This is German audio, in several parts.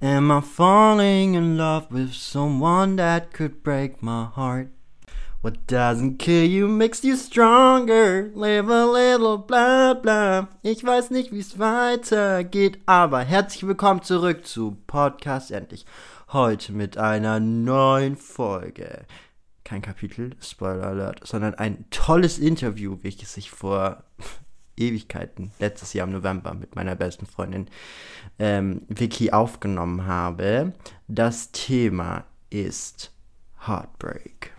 Am I falling in love with someone that could break my heart? What doesn't kill you makes you stronger. Live a little bla bla. Ich weiß nicht, wie es weitergeht, aber herzlich willkommen zurück zu Podcast Endlich. Heute mit einer neuen Folge. Kein Kapitel, Spoiler Alert, sondern ein tolles Interview, welches ich vor Ewigkeiten, letztes Jahr im November mit meiner besten Freundin ähm, Vicky aufgenommen habe. Das Thema ist Heartbreak.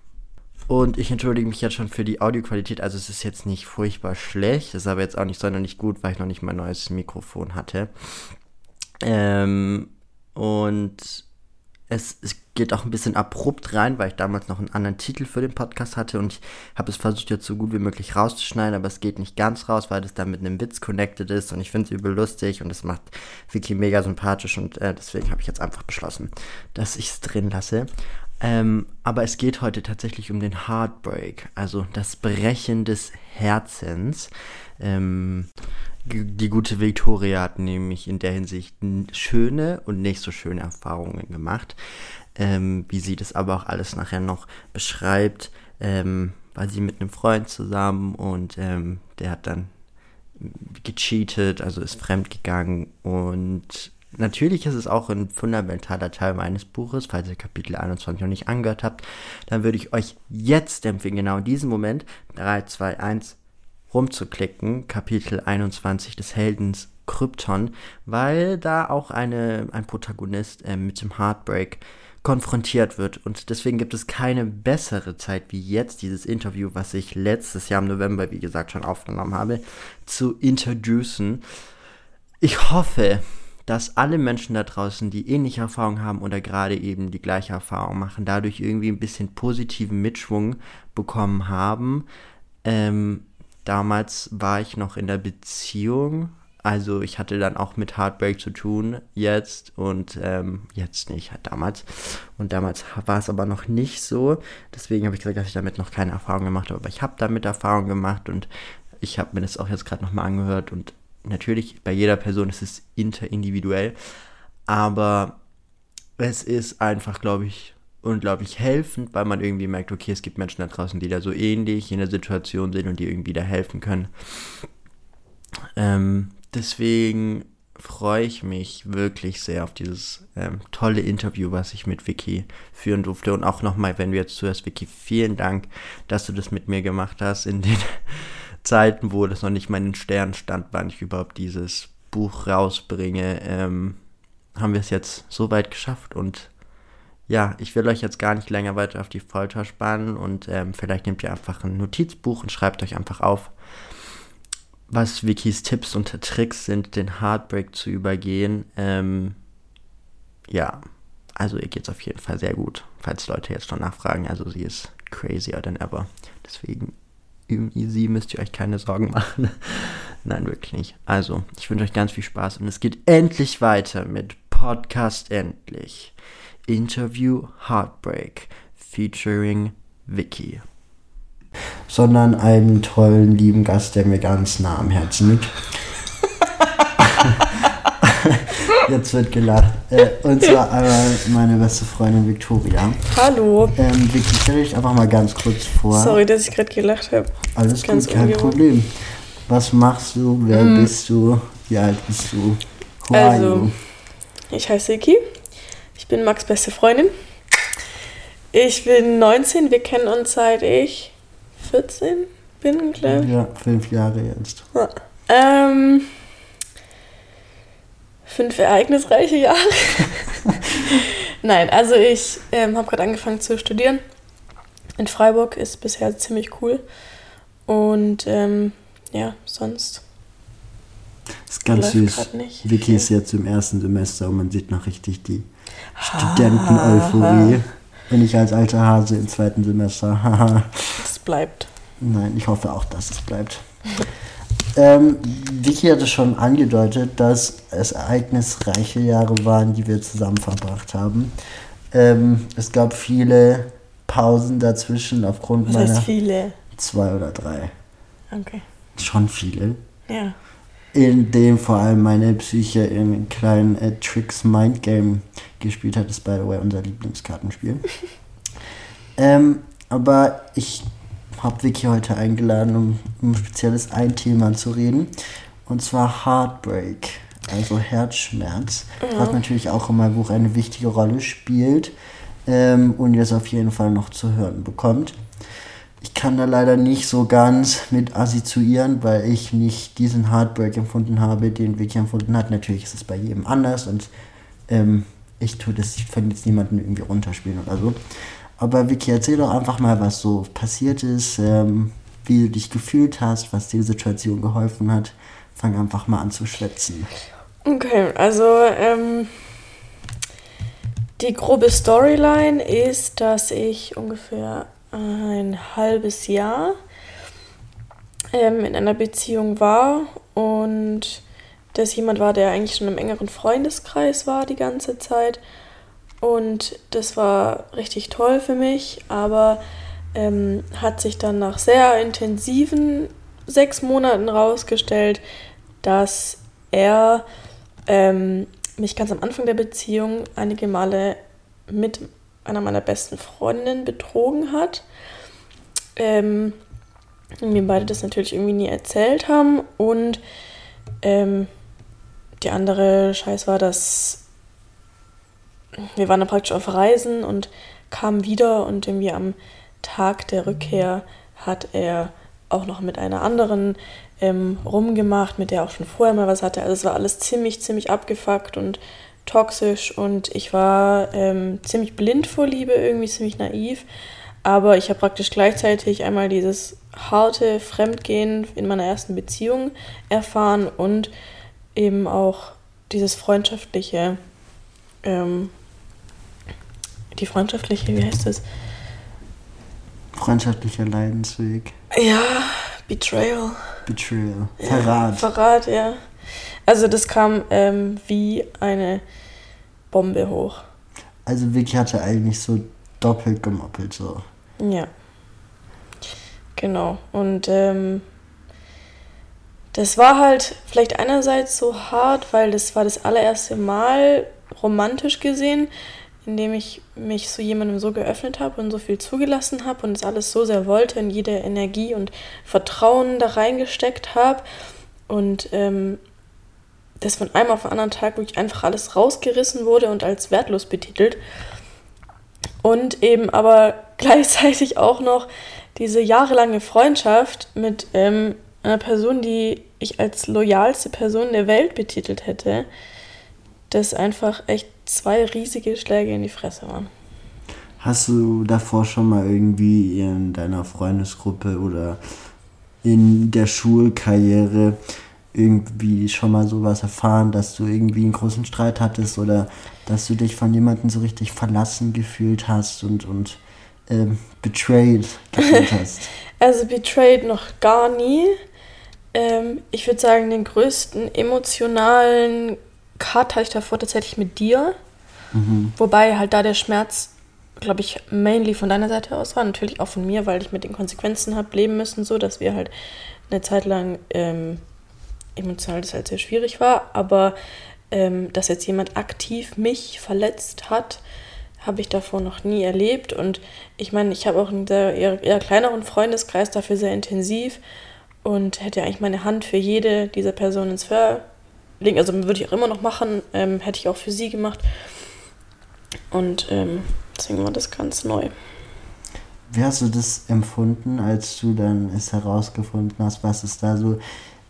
Und ich entschuldige mich jetzt schon für die Audioqualität. Also es ist jetzt nicht furchtbar schlecht, ist aber jetzt auch nicht sonderlich gut, weil ich noch nicht mein neues Mikrofon hatte. Ähm, und es, es, geht auch ein bisschen abrupt rein, weil ich damals noch einen anderen Titel für den Podcast hatte und ich habe es versucht jetzt so gut wie möglich rauszuschneiden, aber es geht nicht ganz raus, weil das dann mit einem Witz connected ist und ich finde es übel lustig und es macht Vicky mega sympathisch und äh, deswegen habe ich jetzt einfach beschlossen, dass ich es drin lasse. Ähm, aber es geht heute tatsächlich um den Heartbreak, also das Brechen des Herzens. Ähm, die gute Victoria hat nämlich in der Hinsicht schöne und nicht so schöne Erfahrungen gemacht, ähm, wie sie das aber auch alles nachher noch beschreibt, ähm, war sie mit einem Freund zusammen und ähm, der hat dann gecheatet, also ist fremdgegangen und natürlich ist es auch ein fundamentaler Teil meines Buches, falls ihr Kapitel 21 noch nicht angehört habt, dann würde ich euch jetzt empfehlen, genau in diesem Moment, 3, 2, 1, rumzuklicken, Kapitel 21 des Heldens Krypton, weil da auch eine, ein Protagonist äh, mit dem Heartbreak konfrontiert wird. Und deswegen gibt es keine bessere Zeit wie jetzt, dieses Interview, was ich letztes Jahr im November, wie gesagt, schon aufgenommen habe, zu introducen. Ich hoffe, dass alle Menschen da draußen, die ähnliche Erfahrungen haben oder gerade eben die gleiche Erfahrung machen, dadurch irgendwie ein bisschen positiven Mitschwung bekommen haben. Ähm, Damals war ich noch in der Beziehung. Also ich hatte dann auch mit Heartbreak zu tun jetzt und ähm, jetzt nicht, halt damals. Und damals war es aber noch nicht so. Deswegen habe ich gesagt, dass ich damit noch keine Erfahrung gemacht habe. Aber ich habe damit Erfahrung gemacht und ich habe mir das auch jetzt gerade nochmal angehört. Und natürlich, bei jeder Person ist es interindividuell. Aber es ist einfach, glaube ich, unglaublich helfend, weil man irgendwie merkt, okay, es gibt Menschen da draußen, die da so ähnlich in der Situation sind und die irgendwie da helfen können. Ähm, deswegen freue ich mich wirklich sehr auf dieses ähm, tolle Interview, was ich mit Vicky führen durfte. Und auch nochmal, wenn du jetzt zuhörst, Vicky, vielen Dank, dass du das mit mir gemacht hast in den Zeiten, wo das noch nicht mal in den Sternen stand, wann ich überhaupt dieses Buch rausbringe. Ähm, haben wir es jetzt so weit geschafft und ja, ich will euch jetzt gar nicht länger weiter auf die Folter spannen und ähm, vielleicht nehmt ihr einfach ein Notizbuch und schreibt euch einfach auf, was Wikis Tipps und Tricks sind, den Heartbreak zu übergehen. Ähm, ja, also ihr geht es auf jeden Fall sehr gut, falls Leute jetzt schon nachfragen. Also sie ist crazier than ever. Deswegen easy müsst ihr euch keine Sorgen machen. Nein, wirklich nicht. Also, ich wünsche euch ganz viel Spaß und es geht endlich weiter mit Podcast Endlich. Interview Heartbreak featuring Vicky. Sondern einen tollen, lieben Gast, der mir ganz nah am Herzen liegt. Jetzt wird gelacht. Äh, und zwar einmal meine beste Freundin Victoria. Hallo. Ähm, Vicky, stell dich einfach mal ganz kurz vor. Sorry, dass ich gerade gelacht habe. Alles gut, kein. Problem. Was machst du? Wer mm. bist du? Wie alt bist du? Who also, ich heiße Vicky bin Max' beste Freundin. Ich bin 19, wir kennen uns seit ich 14 bin, glaube ich. Ja, fünf Jahre jetzt. Ja. Ähm, fünf ereignisreiche Jahre. Nein, also ich ähm, habe gerade angefangen zu studieren. In Freiburg ist bisher ziemlich cool. Und ähm, ja, sonst. Das ist ganz süß. Vicky ist jetzt im ersten Semester und man sieht noch richtig die Studenten-Euphorie. Bin ich als alter Hase im zweiten Semester. Es bleibt. Nein, ich hoffe auch, dass es bleibt. ähm, Vicky hatte schon angedeutet, dass es ereignisreiche Jahre waren, die wir zusammen verbracht haben. Ähm, es gab viele Pausen dazwischen aufgrund Was meiner. Heißt viele? Zwei oder drei. Okay. Schon viele. Ja. in dem vor allem meine Psyche in kleinen äh, Tricks Mind Game gespielt hat, ist by the way unser Lieblingskartenspiel. ähm, aber ich habe Vicky heute eingeladen, um um spezielles ein Thema zu reden. Und zwar Heartbreak, also Herzschmerz, Ja. was natürlich auch in meinem Buch eine wichtige Rolle spielt ähm, und ihr es auf jeden Fall noch zu hören bekommt. Ich kann da leider nicht so ganz mit assoziieren, weil ich nicht diesen Heartbreak empfunden habe, den Vicky empfunden hat. Natürlich ist es bei jedem anders und ähm, ich tue das von jetzt niemandem irgendwie runterspielen oder so. Aber Vicky, erzähl doch einfach mal, was so passiert ist, ähm, wie du dich gefühlt hast, was dir die Situation geholfen hat. Fang einfach mal an zu schwätzen. Okay, also ähm, die grobe Storyline ist, dass ich ungefähr ein halbes Jahr ähm, in einer Beziehung war und das jemand war, der eigentlich schon im engeren Freundeskreis war die ganze Zeit. Und das war richtig toll für mich, aber ähm, hat sich dann nach sehr intensiven sechs Monaten rausgestellt, dass er ähm, mich ganz am Anfang der Beziehung einige Male mit einer meiner besten Freundinnen betrogen hat. Ähm, mir beide das natürlich irgendwie nie erzählt haben. Und ähm, die andere Scheiß war, dass wir waren dann praktisch auf Reisen und kamen wieder und irgendwie am Tag der Rückkehr hat er auch noch mit einer anderen ähm, rumgemacht, mit der er auch schon vorher mal was hatte. Also es war alles ziemlich, ziemlich abgefuckt und toxisch und ich war ähm, ziemlich blind vor Liebe, irgendwie ziemlich naiv. Aber ich habe praktisch gleichzeitig einmal dieses harte Fremdgehen in meiner ersten Beziehung erfahren und eben auch dieses freundschaftliche, ähm, die freundschaftliche, wie heißt das? Freundschaftlicher Leidensweg, Ja, Betrayal. Betrayal, Ja, Verrat. Verrat, ja. Also das kam ähm, wie eine Bombe hoch. Also Vicky hatte eigentlich so doppelt gemoppelt so. Ja. Genau. Und ähm, das war halt vielleicht einerseits so hart, weil das war das allererste Mal romantisch gesehen, in dem ich mich so jemandem so geöffnet habe und so viel zugelassen habe und es alles so sehr wollte und jede Energie und Vertrauen da reingesteckt habe. Und ähm, das von einem auf den anderen Tag wirklich einfach alles rausgerissen wurde und als wertlos betitelt. Und eben aber gleichzeitig auch noch diese jahrelange Freundschaft mit ähm, einer Person, die ich als loyalste Person der Welt betitelt hätte, das einfach echt zwei riesige Schläge in die Fresse waren. Hast du davor schon mal irgendwie in deiner Freundesgruppe oder in der Schulkarriere irgendwie schon mal sowas erfahren, dass du irgendwie einen großen Streit hattest oder dass du dich von jemandem so richtig verlassen gefühlt hast und, und ähm, betrayed gefühlt hast? Also Betrayed noch gar nie. Ähm, ich würde sagen, den größten emotionalen Cut hatte ich davor tatsächlich mit dir. Mhm. Wobei halt da der Schmerz, glaube ich, mainly von deiner Seite aus war. Natürlich auch von mir, weil ich mit den Konsequenzen habe leben müssen, so dass wir halt eine Zeit lang ähm, emotional das halt sehr schwierig war. Aber ähm, dass jetzt jemand aktiv mich verletzt hat, habe ich davor noch nie erlebt. Und ich meine, ich habe auch einen sehr eher, eher kleineren Freundeskreis, dafür sehr intensiv und hätte eigentlich meine Hand für jede dieser Personen ins Feuer legen. Also würde ich auch immer noch machen, ähm, hätte ich auch für sie gemacht. Und ähm, deswegen war das ganz neu. Wie hast du das empfunden, als du dann es herausgefunden hast, was ist da so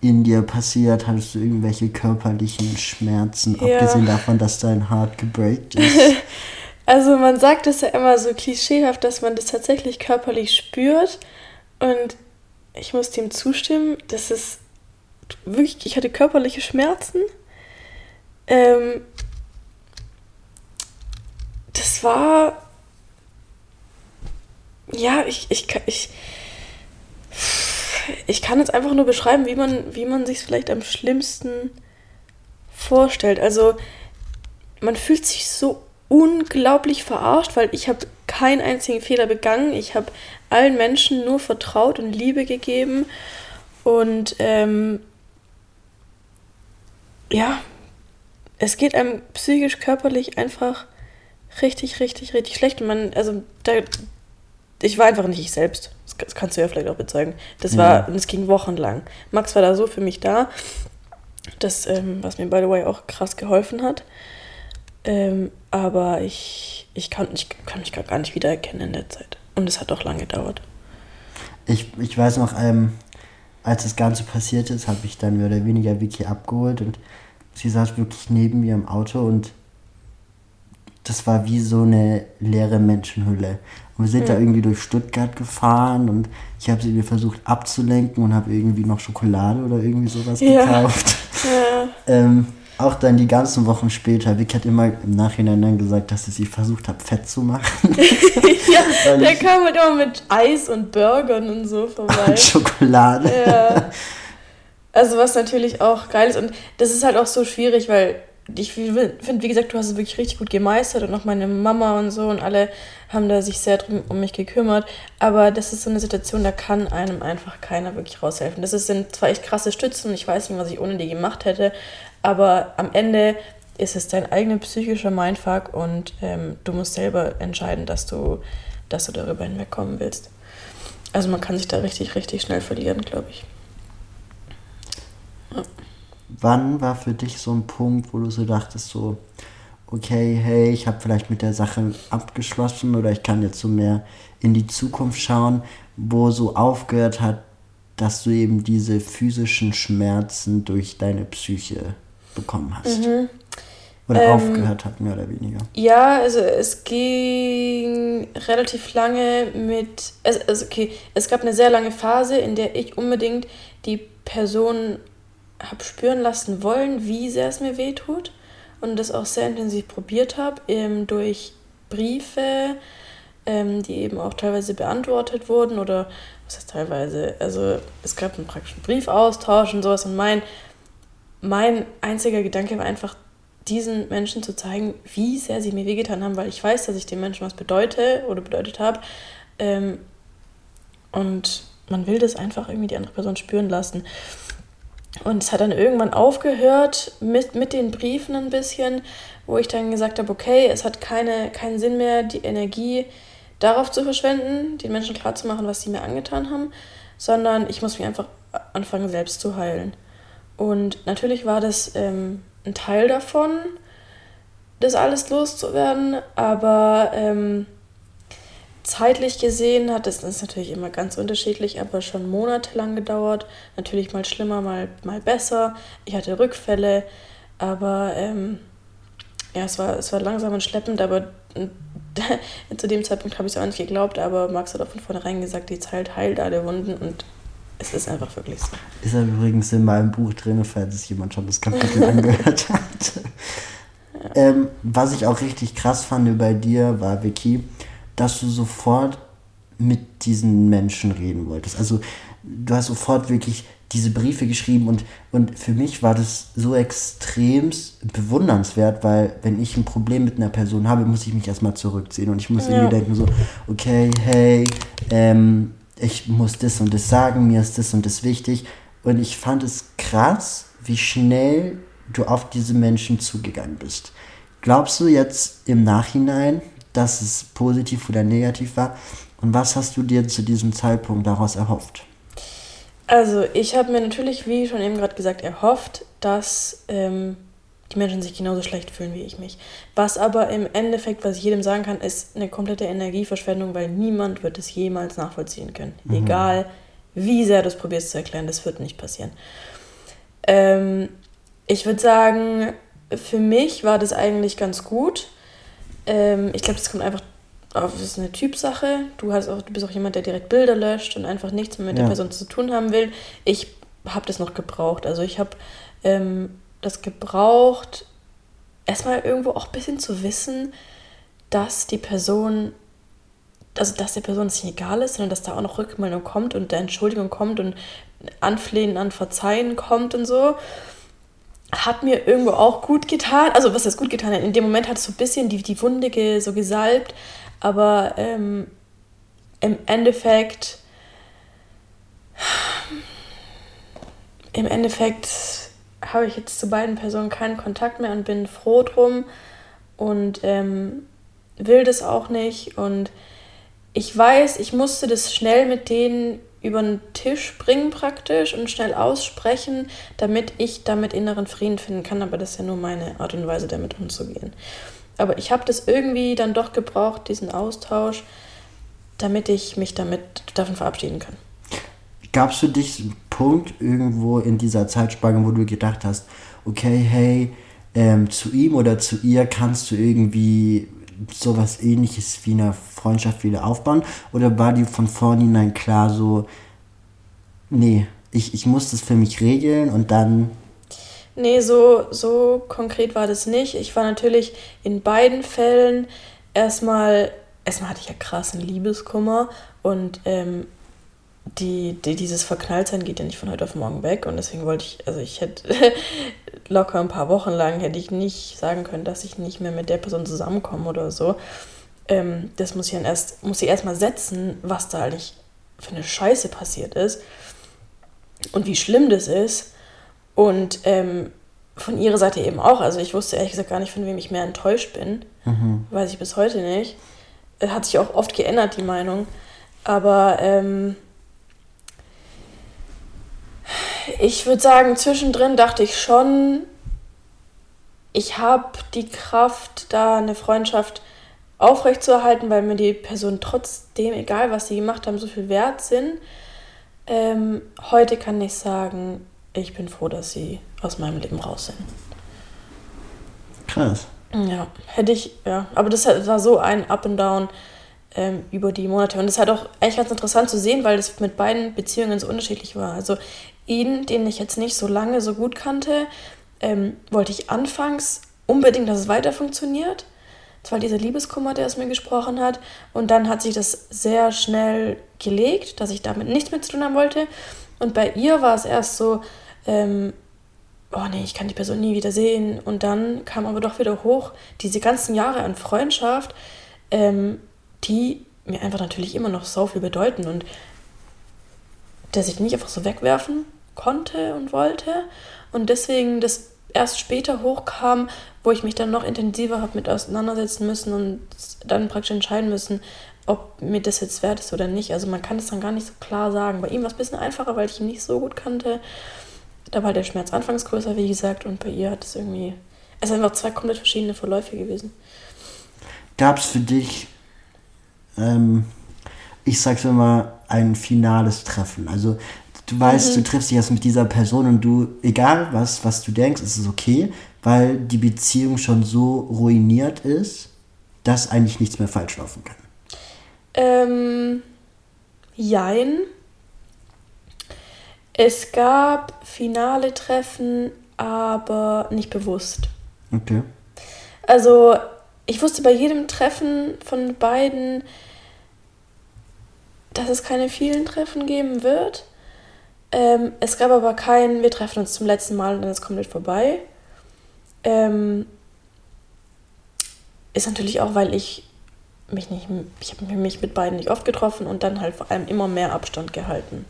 in dir passiert? Hattest du irgendwelche körperlichen Schmerzen, Ja. abgesehen davon, dass dein Heart gebreakt ist? Also man sagt es ja immer so klischeehaft, dass man das tatsächlich körperlich spürt. Und ich muss dem zustimmen, dass es wirklich, ich hatte körperliche Schmerzen. Ähm, das war, ja, ich, ich, ich, ich kann jetzt einfach nur beschreiben, wie man, wie man sich vielleicht am schlimmsten vorstellt. Also man fühlt sich so unglaublich verarscht, weil ich habe keinen einzigen Fehler begangen. Ich habe allen Menschen nur vertraut und Liebe gegeben. Und ähm, ja, es geht einem psychisch, körperlich einfach richtig, richtig, richtig schlecht. Und man, also da, ich war einfach nicht ich selbst. Das kannst du ja vielleicht auch bezeugen. Das war, und es ging wochenlang. Max war da so für mich da, das, ähm, was mir by the way auch krass geholfen hat. Ähm, aber ich, ich, kann, ich kann mich gar nicht wiedererkennen in der Zeit. Und es hat auch lange gedauert. Ich, ich weiß noch, ähm, als das Ganze passiert ist, habe ich dann mehr oder weniger Vicky abgeholt und sie saß wirklich neben mir im Auto und das war wie so eine leere Menschenhülle. Und wir sind mhm. da irgendwie durch Stuttgart gefahren und ich habe sie mir versucht abzulenken und habe irgendwie noch Schokolade oder irgendwie sowas ja. gekauft. Ja. ähm, auch dann die ganzen Wochen später, Vicky hat immer im Nachhinein dann gesagt, dass sie sich versucht hat, fett zu machen. ja, der kam halt immer mit Eis und Burgern und so vorbei. Und Schokolade. Ja. Also was natürlich auch geil ist. Und das ist halt auch so schwierig, weil ich finde, wie gesagt, du hast es wirklich richtig gut gemeistert und auch meine Mama und so und alle haben da sich sehr drum um mich gekümmert. Aber das ist so eine Situation, da kann einem einfach keiner wirklich raushelfen. Das sind zwar echt krasse Stützen und ich weiß nicht, was ich ohne die gemacht hätte, aber am Ende ist es dein eigener psychischer Mindfuck und ähm, du musst selber entscheiden, dass du, dass du darüber hinwegkommen willst. Also man kann sich da richtig, richtig schnell verlieren, glaube ich. Ja. Wann war für dich so ein Punkt, wo du so dachtest, so, okay, hey, ich habe vielleicht mit der Sache abgeschlossen oder ich kann jetzt so mehr in die Zukunft schauen, wo so aufgehört hat, dass du eben diese physischen Schmerzen durch deine Psyche bekommen hast. Mhm. Oder ähm, aufgehört hat, mehr oder weniger. Ja, also es ging relativ lange mit. Also, also okay, es gab eine sehr lange Phase, in der ich unbedingt die Person habe spüren lassen wollen, wie sehr es mir wehtut. Und das auch sehr intensiv probiert habe, ähm, durch Briefe, ähm, die eben auch teilweise beantwortet wurden oder was heißt teilweise, also es gab einen praktischen Briefaustausch und sowas und mein mein einziger Gedanke war einfach, diesen Menschen zu zeigen, wie sehr sie mir wehgetan haben, weil ich weiß, dass ich den Menschen was bedeute oder bedeutet habe. Ähm, und man will das einfach irgendwie die andere Person spüren lassen. Und es hat dann irgendwann aufgehört mit, mit den Briefen ein bisschen, wo ich dann gesagt habe, okay, es hat keine, keinen Sinn mehr, die Energie darauf zu verschwenden, den Menschen klarzumachen, was sie mir angetan haben, sondern ich muss mich einfach anfangen, selbst zu heilen. Und natürlich war das ähm, ein Teil davon, das alles loszuwerden, aber ähm, zeitlich gesehen hat es, ist natürlich immer ganz unterschiedlich, aber schon monatelang gedauert. Natürlich mal schlimmer, mal, mal besser. Ich hatte Rückfälle, aber ähm, ja, es war, es war langsam und schleppend, aber zu dem Zeitpunkt habe ich es auch nicht geglaubt, aber Max hat auch von vornherein gesagt, die Zeit heilt alle Wunden und es ist einfach wirklich so. Ist ja übrigens in meinem Buch drin, falls es jemand schon das Kapitel angehört hat. Ja. Ähm, was ich auch richtig krass fand bei dir war, Vicky, dass du sofort mit diesen Menschen reden wolltest. Also du hast sofort wirklich diese Briefe geschrieben und, und für mich war das so extrem bewundernswert, weil wenn ich ein Problem mit einer Person habe, muss ich mich erstmal zurückziehen und ich muss ja. irgendwie denken so, okay, hey, ähm, ich muss das und das sagen, mir ist das und das wichtig. Und ich fand es krass, wie schnell du auf diese Menschen zugegangen bist. Glaubst du jetzt im Nachhinein, dass es positiv oder negativ war? Und was hast du dir zu diesem Zeitpunkt daraus erhofft? Also ich habe mir natürlich, wie schon eben gerade gesagt, erhofft, dass ähm, die Menschen sich genauso schlecht fühlen wie ich mich. Was aber im Endeffekt, was ich jedem sagen kann, ist eine komplette Energieverschwendung, weil niemand wird es jemals nachvollziehen können. Mhm. Egal, wie sehr du es probierst zu erklären, das wird nicht passieren. Ähm, ich würde sagen, für mich war das eigentlich ganz gut. Ähm, ich glaube, das kommt einfach auf, das ist eine Typsache. Du, hast auch, du bist auch jemand, der direkt Bilder löscht und einfach nichts mehr mit ja. der Person zu tun haben will. Ich habe das noch gebraucht. Also ich habe ähm, das gebraucht, erstmal irgendwo auch ein bisschen zu wissen, dass die Person, also dass der Person es nicht egal ist, sondern dass da auch noch Rückmeldung kommt und der Entschuldigung kommt und Anflehen an Verzeihen kommt und so. Hat mir irgendwo auch gut getan. Also, was ist gut getan? In dem Moment hat es so ein bisschen die, die Wunde so gesalbt, aber ähm, im Endeffekt. Im Endeffekt habe ich jetzt zu beiden Personen keinen Kontakt mehr und bin froh drum und ähm, will das auch nicht. Und ich weiß, ich musste das schnell mit denen über den Tisch bringen praktisch und schnell aussprechen, damit ich damit inneren Frieden finden kann. Aber das ist ja nur meine Art und Weise, damit umzugehen. Aber ich habe das irgendwie dann doch gebraucht, diesen Austausch, damit ich mich damit davon verabschieden kann. Gab es für dich Punkt irgendwo in dieser Zeitspanne, wo du gedacht hast, okay, hey, ähm, zu ihm oder zu ihr kannst du irgendwie sowas ähnliches wie eine Freundschaft wieder aufbauen? Oder war die von vornherein klar so, nee, ich, ich muss das für mich regeln und dann. Nee, so, so konkret war das nicht. Ich war natürlich in beiden Fällen erstmal, erstmal hatte ich ja krassen Liebeskummer und ähm, die, die, dieses Verknalltsein geht ja nicht von heute auf morgen weg und deswegen wollte ich, also ich hätte locker ein paar Wochen lang hätte ich nicht sagen können, dass ich nicht mehr mit der Person zusammenkomme oder so. Ähm, das muss ich dann erst, muss ich erstmal setzen, was da eigentlich für eine Scheiße passiert ist und wie schlimm das ist. Und ähm, von ihrer Seite eben auch. Also ich wusste ehrlich gesagt gar nicht, von wem ich mehr enttäuscht bin. Mhm. Weiß ich bis heute nicht. Hat sich auch oft geändert, die Meinung. Aber ähm, ich würde sagen, zwischendrin dachte ich schon, ich habe die Kraft, da eine Freundschaft aufrechtzuerhalten, weil mir die Person trotzdem, egal was sie gemacht haben, so viel wert sind. Ähm, heute kann ich sagen, ich bin froh, dass sie aus meinem Leben raus sind. Krass. Ja, hätte ich, ja. Aber das war so ein Up and Down ähm, über die Monate. Und das ist halt auch eigentlich ganz interessant zu sehen, weil das mit beiden Beziehungen so unterschiedlich war. Also ihn, den ich jetzt nicht so lange so gut kannte, ähm, wollte ich anfangs unbedingt, dass es weiter funktioniert. Das war dieser Liebeskummer, der es mir gesprochen hat. Und dann hat sich das sehr schnell gelegt, dass ich damit nichts mehr zu tun haben wollte. Und bei ihr war es erst so, ähm, oh nee, ich kann die Person nie wieder sehen. Und dann kam aber doch wieder hoch diese ganzen Jahre an Freundschaft, ähm, die mir einfach natürlich immer noch so viel bedeuten und dass ich nicht einfach so wegwerfen konnte und wollte und deswegen das erst später hochkam, wo ich mich dann noch intensiver habe mit auseinandersetzen müssen und dann praktisch entscheiden müssen, ob mir das jetzt wert ist oder nicht. Also man kann es dann gar nicht so klar sagen. Bei ihm war es ein bisschen einfacher, weil ich ihn nicht so gut kannte. Da war der Schmerz anfangs größer, wie gesagt, und bei ihr hat es irgendwie. Es sind einfach zwei komplett verschiedene Verläufe gewesen. Gab es für dich, ähm, ich sag's immer, ein finales Treffen? Also du weißt, mhm. du triffst dich jetzt mit dieser Person und du, egal was, was du denkst, ist es okay, weil die Beziehung schon so ruiniert ist, dass eigentlich nichts mehr falsch laufen kann. Ähm, jein. Es gab finale Treffen, aber nicht bewusst. Okay. Also, ich wusste bei jedem Treffen von beiden, dass es keine vielen Treffen geben wird. Ähm, es gab aber kein, wir treffen uns zum letzten Mal und dann ist komplett vorbei. Ähm, ist natürlich auch, weil ich mich nicht, ich habe mich mit beiden nicht oft getroffen und dann halt vor allem immer mehr Abstand gehalten.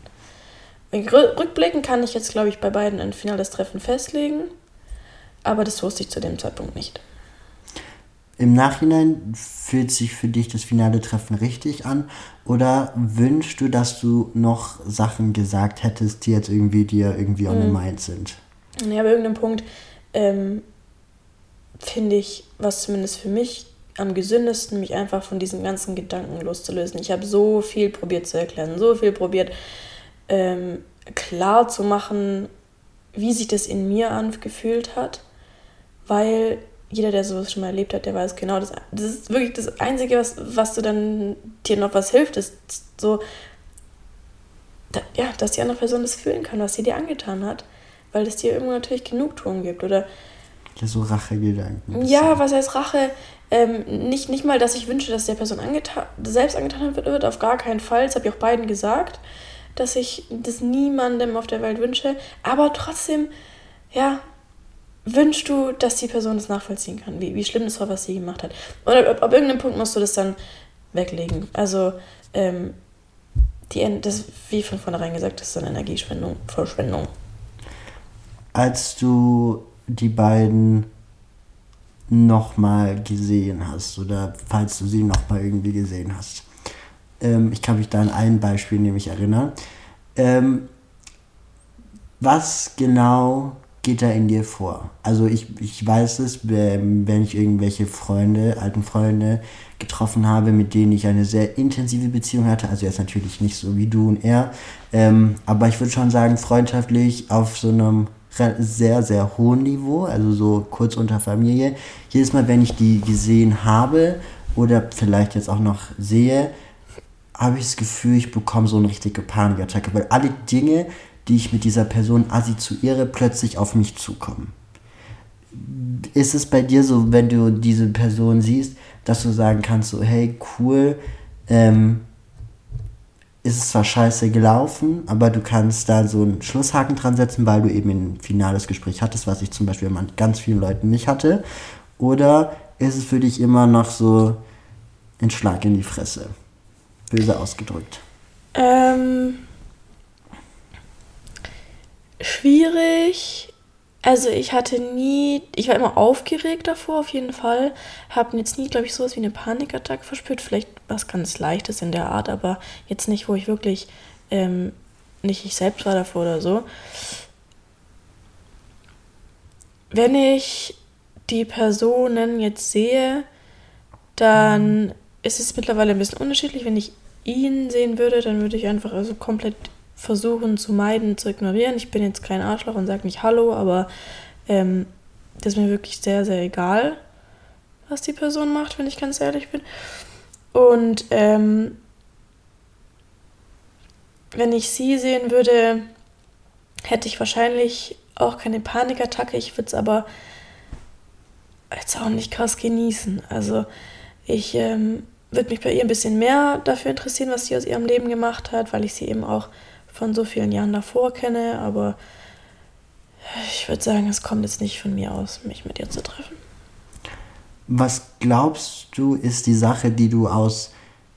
Rückblicken kann ich jetzt, glaube ich, bei beiden ein finales Treffen festlegen, aber das wusste ich zu dem Zeitpunkt nicht. Im Nachhinein fühlt sich für dich das finale Treffen richtig an oder wünschst du, dass du noch Sachen gesagt hättest, die jetzt irgendwie dir irgendwie on the mhm. mind sind? Ja, bei irgendeinem Punkt ähm, finde ich, was zumindest für mich am gesündesten, mich einfach von diesen ganzen Gedanken loszulösen. Ich habe so viel probiert zu erklären, so viel probiert ähm, klar zu machen, wie sich das in mir angefühlt hat, weil jeder, der sowas schon mal erlebt hat, der weiß genau, das, das ist wirklich das Einzige, was, was du dann dir noch was hilft, ist so, da, ja, dass die andere Person das fühlen kann, was sie dir angetan hat, weil es dir irgendwo natürlich Genugtuung gibt oder ja, so Rachegedanken. Ja, was heißt Rache? Ähm, nicht, nicht mal, dass ich wünsche, dass der Person angetan, selbst angetan wird, auf gar keinen Fall. Das habe ich auch beiden gesagt, dass ich das niemandem auf der Welt wünsche. Aber trotzdem, ja, wünschst du, dass die Person das nachvollziehen kann, wie, wie schlimm das war, was sie gemacht hat. Und ab, ab irgendeinem Punkt musst du das dann weglegen. Also, ähm, die, das, wie von vornherein gesagt, das ist dann Energieverschwendung. Verschwendung. als du die beiden nochmal gesehen hast oder falls du sie nochmal irgendwie gesehen hast. Ähm, ich kann mich da an ein Beispiel nämlich erinnern. Ähm, was genau geht da in dir vor? Also ich, ich weiß es, wenn ich irgendwelche Freunde, alten Freunde getroffen habe, mit denen ich eine sehr intensive Beziehung hatte. Also jetzt natürlich nicht so wie du und er, ähm, aber ich würde schon sagen, freundschaftlich auf so einem sehr, sehr hohen Niveau, also so kurz unter Familie. Jedes Mal, wenn ich die gesehen habe oder vielleicht jetzt auch noch sehe, habe ich das Gefühl, ich bekomme so eine richtige Panikattacke, weil alle Dinge, die ich mit dieser Person assoziiere, plötzlich auf mich zukommen. Ist es bei dir so, wenn du diese Person siehst, dass du sagen kannst, so, hey, cool, ähm, ist es zwar scheiße gelaufen, aber du kannst da so einen Schlusshaken dran setzen, weil du eben ein finales Gespräch hattest, was ich zum Beispiel mit ganz vielen Leuten nicht hatte. Oder ist es für dich immer noch so ein Schlag in die Fresse? Böse ausgedrückt. Ähm, schwierig. Also ich hatte nie, ich war immer aufgeregt davor auf jeden Fall, habe jetzt nie, glaube ich, sowas wie eine Panikattacke verspürt, vielleicht was ganz Leichtes in der Art, aber jetzt nicht, wo ich wirklich ähm, nicht ich selbst war davor oder so. Wenn ich die Personen jetzt sehe, dann ist es mittlerweile ein bisschen unterschiedlich. Wenn ich ihn sehen würde, dann würde ich einfach also komplett versuchen zu meiden, zu ignorieren. Ich bin jetzt kein Arschloch und sage nicht Hallo, aber ähm, das ist mir wirklich sehr, sehr egal, was die Person macht, wenn ich ganz ehrlich bin. Und ähm, wenn ich sie sehen würde, hätte ich wahrscheinlich auch keine Panikattacke. Ich würde es aber jetzt auch nicht krass genießen. Also ich ähm, würde mich bei ihr ein bisschen mehr dafür interessieren, was sie aus ihrem Leben gemacht hat, weil ich sie eben auch von so vielen Jahren davor kenne, aber ich würde sagen, es kommt jetzt nicht von mir aus, mich mit ihr zu treffen. Was glaubst du, ist die Sache, die du aus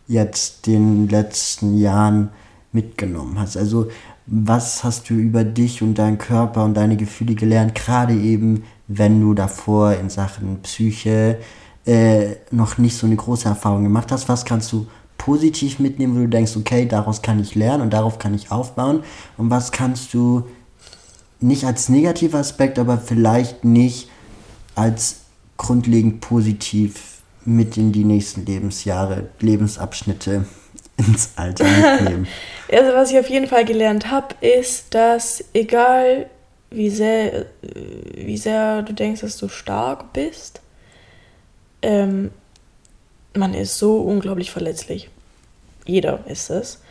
jetzt den letzten Jahren mitgenommen hast? Also, was hast du über dich und deinen Körper und deine Gefühle gelernt, gerade eben, wenn du davor in Sachen Psyche äh, noch nicht so eine große Erfahrung gemacht hast? Was kannst du positiv mitnehmen, wo du denkst, okay, daraus kann ich lernen und darauf kann ich aufbauen? Und was kannst du nicht als negativer Aspekt, aber vielleicht nicht als grundlegend positiv mit in die nächsten Lebensjahre, Lebensabschnitte ins Alter mitnehmen? Also was ich auf jeden Fall gelernt habe, ist, dass egal wie sehr, wie sehr du denkst, dass du stark bist, ähm, man ist so unglaublich verletzlich. Jeder ist es.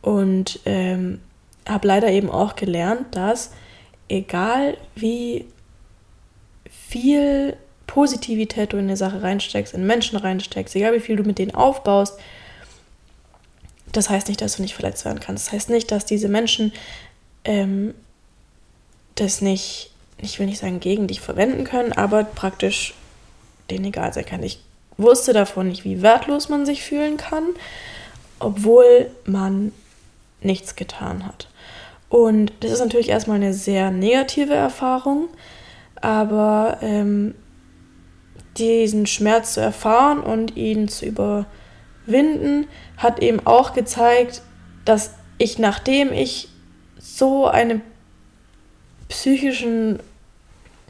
Und ähm, habe leider eben auch gelernt, dass egal wie viel Positivität du in eine Sache reinsteckst, in Menschen reinsteckst, egal wie viel du mit denen aufbaust, das heißt nicht, dass du nicht verletzt werden kannst. Das heißt nicht, dass diese Menschen ähm, das nicht, ich will nicht sagen, gegen dich verwenden können, aber praktisch denen egal sein kann. Ich wusste davon nicht, wie wertlos man sich fühlen kann, obwohl man nichts getan hat. Und das ist natürlich erstmal eine sehr negative Erfahrung, aber ähm, diesen Schmerz zu erfahren und ihn zu überwinden, hat eben auch gezeigt, dass ich, nachdem ich so einen psychischen,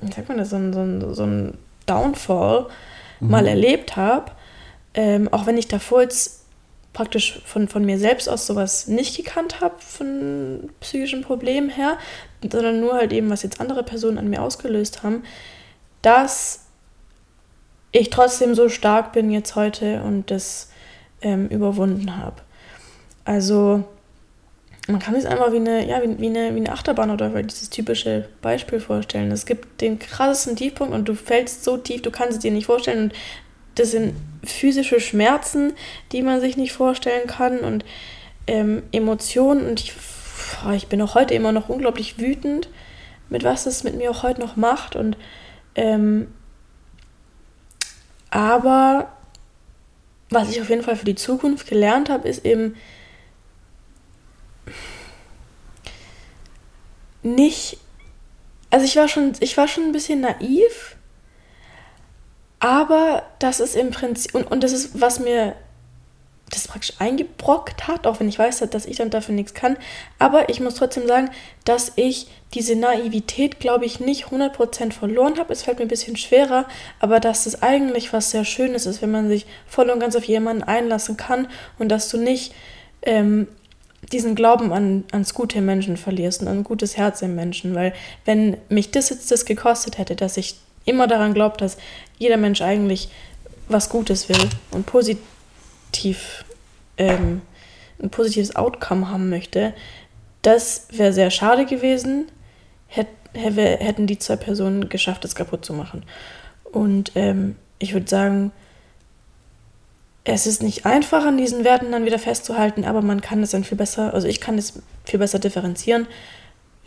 wie sagt man das, so, so, so einen Downfall mhm. mal erlebt habe, ähm, auch wenn ich davor jetzt praktisch von, von mir selbst aus sowas nicht gekannt habe, von psychischen Problemen her, sondern nur halt eben, was jetzt andere Personen an mir ausgelöst haben, dass ich trotzdem so stark bin jetzt heute und das ähm, überwunden habe. Also man kann sich einfach wie eine, ja, wie, wie, eine, wie eine Achterbahn oder dieses typische Beispiel vorstellen. Es gibt den krassesten Tiefpunkt und du fällst so tief, du kannst es dir nicht vorstellen. Und das sind physische Schmerzen, die man sich nicht vorstellen kann und ähm, Emotionen. Und ich, ich bin auch heute immer noch unglaublich wütend, mit was das mit mir auch heute noch macht. Und ähm, aber was ich auf jeden Fall für die Zukunft gelernt habe, ist eben, nicht also ich war schon, ich war schon ein bisschen naiv, aber das ist im Prinzip, und, und das ist, was mir das praktisch eingebrockt hat, auch wenn ich weiß, dass ich dann dafür nichts kann. Aber ich muss trotzdem sagen, dass ich diese Naivität, glaube ich, nicht 100% verloren habe. Es fällt mir ein bisschen schwerer, aber dass es eigentlich was sehr Schönes ist, wenn man sich voll und ganz auf jemanden einlassen kann und dass du nicht ähm, diesen Glauben an, ans gute Menschen verlierst und an ein gutes Herz im Menschen. Weil wenn mich das jetzt das gekostet hätte, dass ich immer daran glaube, dass jeder Mensch eigentlich was Gutes will und positiv, ähm, ein positives Outcome haben möchte, das wäre sehr schade gewesen, hätt, hätten die zwei Personen geschafft, das kaputt zu machen. Und ähm, ich würde sagen, es ist nicht einfach, an diesen Werten dann wieder festzuhalten, aber man kann es dann viel besser, also ich kann es viel besser differenzieren,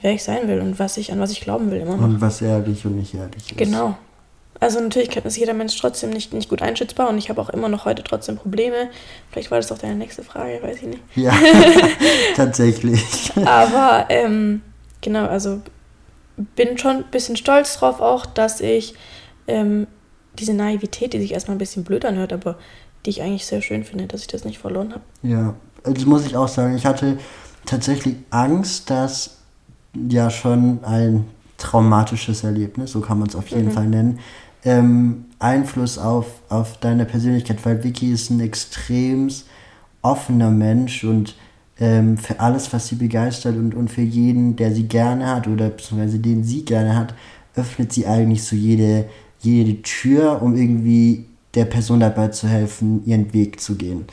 wer ich sein will und was ich, an was ich glauben will immer noch. Und was ehrlich und nicht ehrlich ist. Genau. Also natürlich ist jeder Mensch trotzdem nicht, nicht gut einschätzbar und ich habe auch immer noch heute trotzdem Probleme. Vielleicht war das auch deine nächste Frage, weiß ich nicht. Ja, tatsächlich. Aber ähm, genau, also bin schon ein bisschen stolz drauf auch, dass ich ähm, diese Naivität, die sich erstmal ein bisschen blöd anhört, aber die ich eigentlich sehr schön finde, dass ich das nicht verloren habe. Ja, das muss ich auch sagen. Ich hatte tatsächlich Angst, dass ja schon ein traumatisches Erlebnis, so kann man es auf jeden mhm. Fall nennen, ähm, Einfluss auf, auf deine Persönlichkeit, weil Vicky ist ein extrem offener Mensch und ähm, für alles, was sie begeistert und, und für jeden, der sie gerne hat oder beziehungsweise den sie gerne hat, öffnet sie eigentlich so jede, jede Tür, um irgendwie der Person dabei zu helfen, ihren Weg zu gehen.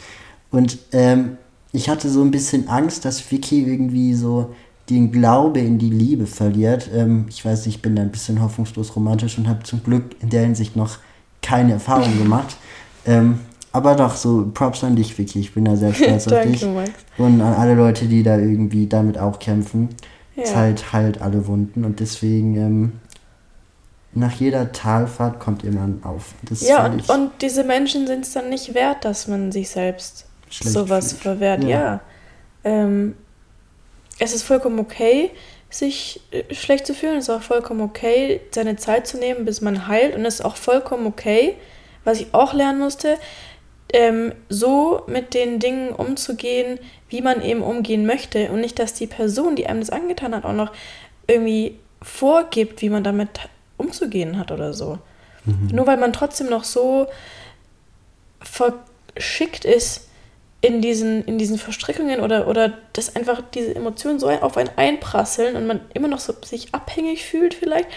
Und ähm, ich hatte so ein bisschen Angst, dass Vicky irgendwie so den Glaube in die Liebe verliert. Ähm, ich weiß, ich bin da ein bisschen hoffnungslos romantisch und habe zum Glück in der Hinsicht noch keine Erfahrung gemacht. Ähm, aber doch, so Props an dich, Vicky. Ich bin da sehr stolz auf dich. Max. Und an alle Leute, die da irgendwie damit auch kämpfen. Ja. Zeit heilt alle Wunden und deswegen ähm, nach jeder Talfahrt kommt jemand auf. Das ja, und, und, diese Menschen sind es dann nicht wert, dass man sich selbst sowas fühlt. verwehrt. Ja. ja. Ähm, es ist vollkommen okay, sich äh, schlecht zu fühlen. Es ist auch vollkommen okay, seine Zeit zu nehmen, bis man heilt. Und es ist auch vollkommen okay, was ich auch lernen musste, ähm, so mit den Dingen umzugehen, wie man eben umgehen möchte. Und nicht, dass die Person, die einem das angetan hat, auch noch irgendwie vorgibt, wie man damit umzugehen hat oder so. Mhm. Nur weil man trotzdem noch so verschickt ist, in diesen, in diesen Verstrickungen oder, oder dass einfach diese Emotionen so auf einen einprasseln und man immer noch so sich abhängig fühlt vielleicht,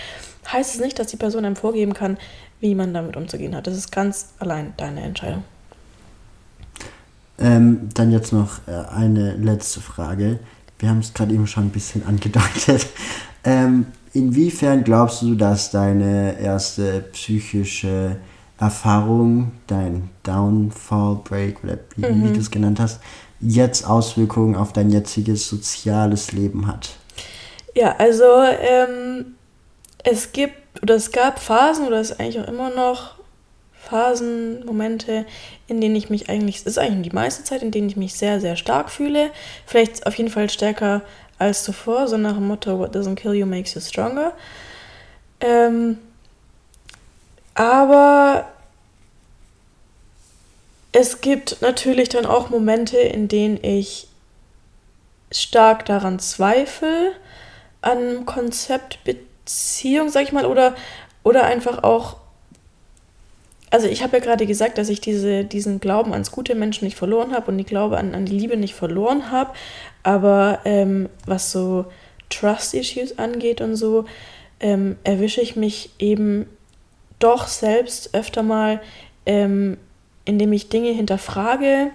heißt es nicht, dass die Person einem vorgeben kann, wie man damit umzugehen hat. Das ist ganz allein deine Entscheidung. Ähm, dann jetzt noch äh, eine letzte Frage. Wir haben es gerade eben schon ein bisschen angedeutet. Ähm, inwiefern glaubst du, dass deine erste psychische Erfahrung, dein Downfall Break oder wie, mhm. wie du es genannt hast, jetzt Auswirkungen auf dein jetziges soziales Leben hat? Ja, also ähm, es gibt oder es gab Phasen oder es ist eigentlich auch immer noch Phasen, Momente, in denen ich mich eigentlich, es ist eigentlich die meiste Zeit, in denen ich mich sehr, sehr stark fühle. Vielleicht auf jeden Fall stärker als zuvor, so nach dem Motto, what doesn't kill you makes you stronger. Ähm, aber es gibt natürlich dann auch Momente, in denen ich stark daran zweifle, an Konzept Beziehung, sag ich mal, oder, oder einfach auch. Also ich habe ja gerade gesagt, dass ich diese, diesen Glauben ans gute Menschen nicht verloren habe und die Glaube an, an die Liebe nicht verloren habe. Aber ähm, was so Trust-Issues angeht und so, ähm, erwische ich mich eben doch selbst öfter mal, ähm, indem ich Dinge hinterfrage,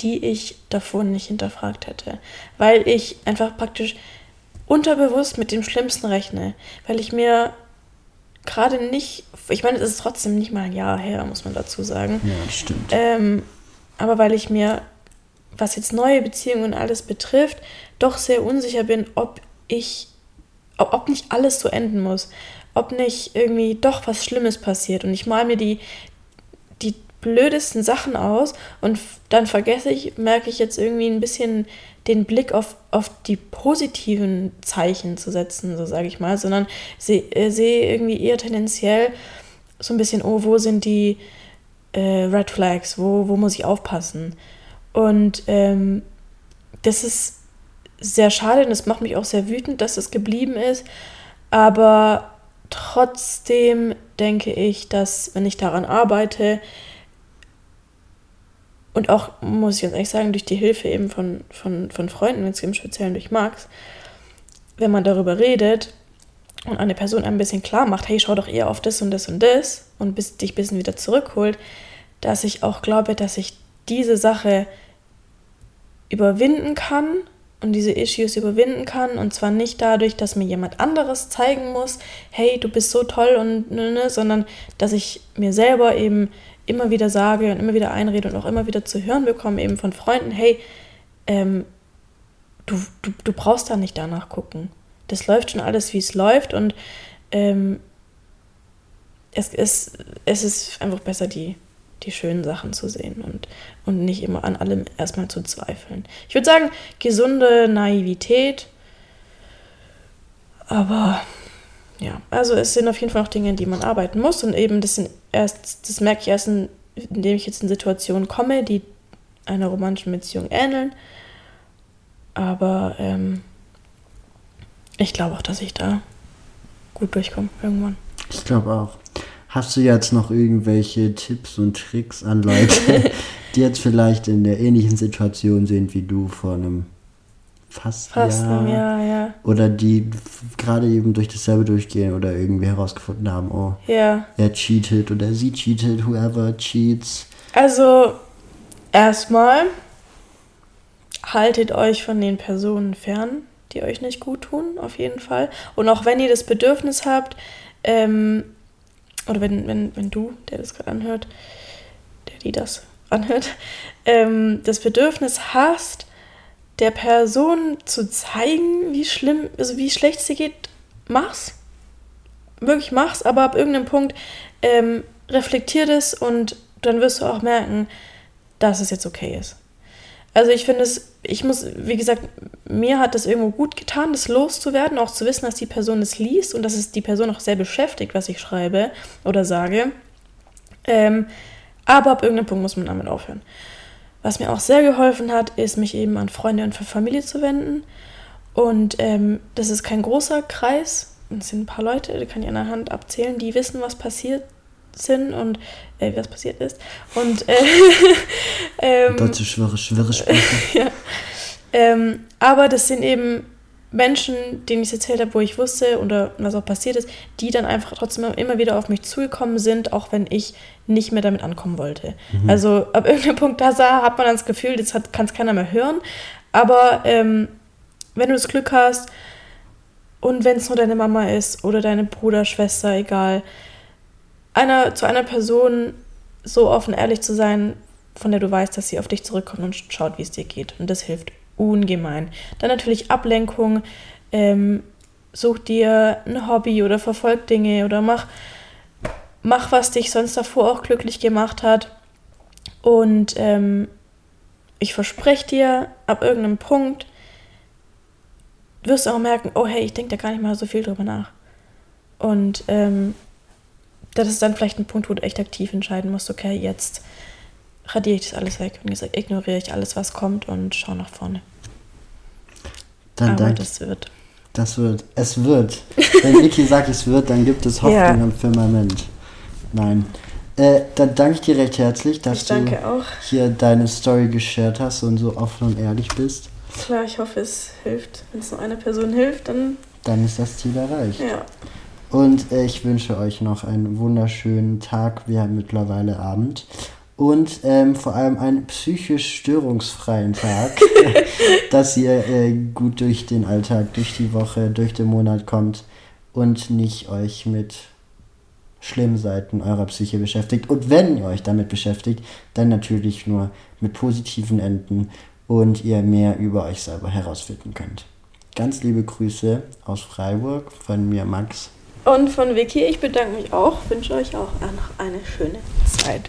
die ich davor nicht hinterfragt hätte. Weil ich einfach praktisch unterbewusst mit dem Schlimmsten rechne. Weil ich mir gerade nicht, ich meine, es ist trotzdem nicht mal ein Jahr her, muss man dazu sagen. Ja, stimmt. Ähm, aber weil ich mir, was jetzt neue Beziehungen und alles betrifft, doch sehr unsicher bin, ob ich, ob nicht alles so enden muss ob nicht irgendwie doch was Schlimmes passiert. Und ich mal mir die, die blödesten Sachen aus und dann vergesse ich, merke ich jetzt irgendwie ein bisschen den Blick auf, auf die positiven Zeichen zu setzen, so sage ich mal, sondern sehe äh, seh irgendwie eher tendenziell so ein bisschen, oh, wo sind die äh, Red Flags, wo, wo muss ich aufpassen? Und ähm, das ist sehr schade und es macht mich auch sehr wütend, dass es geblieben ist. Aber trotzdem denke ich, dass wenn ich daran arbeite, und auch, muss ich ganz ehrlich sagen, durch die Hilfe eben von, von, von Freunden, jetzt im Speziellen durch Max, wenn man darüber redet und eine Person ein bisschen klar macht, hey, schau doch eher auf das und das und das und bis, dich ein bisschen wieder zurückholt, dass ich auch glaube, dass ich diese Sache überwinden kann und diese Issues überwinden kann. Und zwar nicht dadurch, dass mir jemand anderes zeigen muss, hey, du bist so toll und ne, ne, sondern dass ich mir selber eben immer wieder sage und immer wieder einrede und auch immer wieder zu hören bekomme, eben von Freunden, hey, ähm, du, du, du brauchst da nicht danach gucken. Das läuft schon alles, wie es läuft und ähm, es, ist, es ist einfach besser, die, die schönen Sachen zu sehen und, und nicht immer an allem erstmal zu zweifeln. Ich würde sagen, gesunde Naivität, aber ja, also es sind auf jeden Fall noch Dinge, in die man arbeiten muss und eben das sind erst, das merke ich erst, in, indem ich jetzt in Situationen komme, die einer romantischen Beziehung ähneln. Aber ähm, ich glaube auch, dass ich da gut durchkomme irgendwann. Ich glaube auch. Hast du jetzt noch irgendwelche Tipps und Tricks an Leute, die jetzt vielleicht in der ähnlichen Situation sind wie du vor einem fast Fast Jahr, ja, ja. Oder die gerade eben durch dasselbe durchgehen oder irgendwie herausgefunden haben, oh, ja. er cheatet oder sie cheatet, whoever cheats. Also, erstmal haltet euch von den Personen fern, die euch nicht gut tun, auf jeden Fall. Und auch wenn ihr das Bedürfnis habt, ähm, oder wenn, wenn, wenn du, der das gerade anhört, der die das anhört, ähm, das Bedürfnis hast, der Person zu zeigen, wie schlimm, also wie schlecht sie geht, mach's. Wirklich mach's, aber ab irgendeinem Punkt ähm, reflektier das und dann wirst du auch merken, dass es jetzt okay ist. Also ich finde es, ich muss, wie gesagt, mir hat das irgendwo gut getan, das loszuwerden, auch zu wissen, dass die Person es liest und dass es die Person auch sehr beschäftigt, was ich schreibe oder sage. Ähm, aber ab irgendeinem Punkt muss man damit aufhören. Was mir auch sehr geholfen hat, ist, mich eben an Freunde und Familie zu wenden. Und ähm, das ist kein großer Kreis. Es sind ein paar Leute, die kann ich an der Hand abzählen, die wissen, was passiert sind und äh, was passiert ist. Und äh, ähm, dazu schwere, schwere Sprüche. ja. Ähm, aber das sind eben Menschen, denen ich es erzählt habe, wo ich wusste oder was auch passiert ist, die dann einfach trotzdem immer wieder auf mich zugekommen sind, auch wenn ich nicht mehr damit ankommen wollte. Mhm. Also ab irgendeinem Punkt da sah, hat man dann das Gefühl, das kann es keiner mehr hören. Aber ähm, wenn du das Glück hast und wenn es nur deine Mama ist oder deine Bruder, Schwester, egal, einer, zu einer Person so offen ehrlich zu sein, von der du weißt, dass sie auf dich zurückkommt und schaut, wie es dir geht. Und das hilft ungemein. Dann natürlich Ablenkung. Ähm, such dir ein Hobby oder verfolg Dinge oder mach, mach, was dich sonst davor auch glücklich gemacht hat. Und ähm, ich verspreche dir, ab irgendeinem Punkt wirst du auch merken, oh hey, ich denke da gar nicht mal so viel drüber nach. Und ähm, das ist dann vielleicht ein Punkt, wo du echt aktiv entscheiden musst, okay, jetzt radiere ich das alles weg und ignoriere ich alles, was kommt und schaue nach vorne. Dann Aber danke. das wird. Das wird. Es wird. Wenn Niki sagt, es wird, dann gibt es Hoffnung ja. am Firmament. Nein. Äh, dann danke ich dir recht herzlich, dass du auch. hier deine Story geshared hast und so offen und ehrlich bist. Klar, ich hoffe, es hilft. Wenn es nur einer Person hilft, dann. Dann ist das Ziel erreicht. Ja. Und äh, ich wünsche euch noch einen wunderschönen Tag. Wir haben mittlerweile Abend und ähm, vor allem einen psychisch störungsfreien Tag, dass ihr äh, gut durch den Alltag, durch die Woche, durch den Monat kommt und nicht euch mit schlimmen Seiten eurer Psyche beschäftigt. Und wenn ihr euch damit beschäftigt, dann natürlich nur mit positiven Enden und ihr mehr über euch selber herausfinden könnt. Ganz liebe Grüße aus Freiburg von mir, Max. Und von Vicky. Ich bedanke mich auch, wünsche euch auch noch eine schöne Zeit.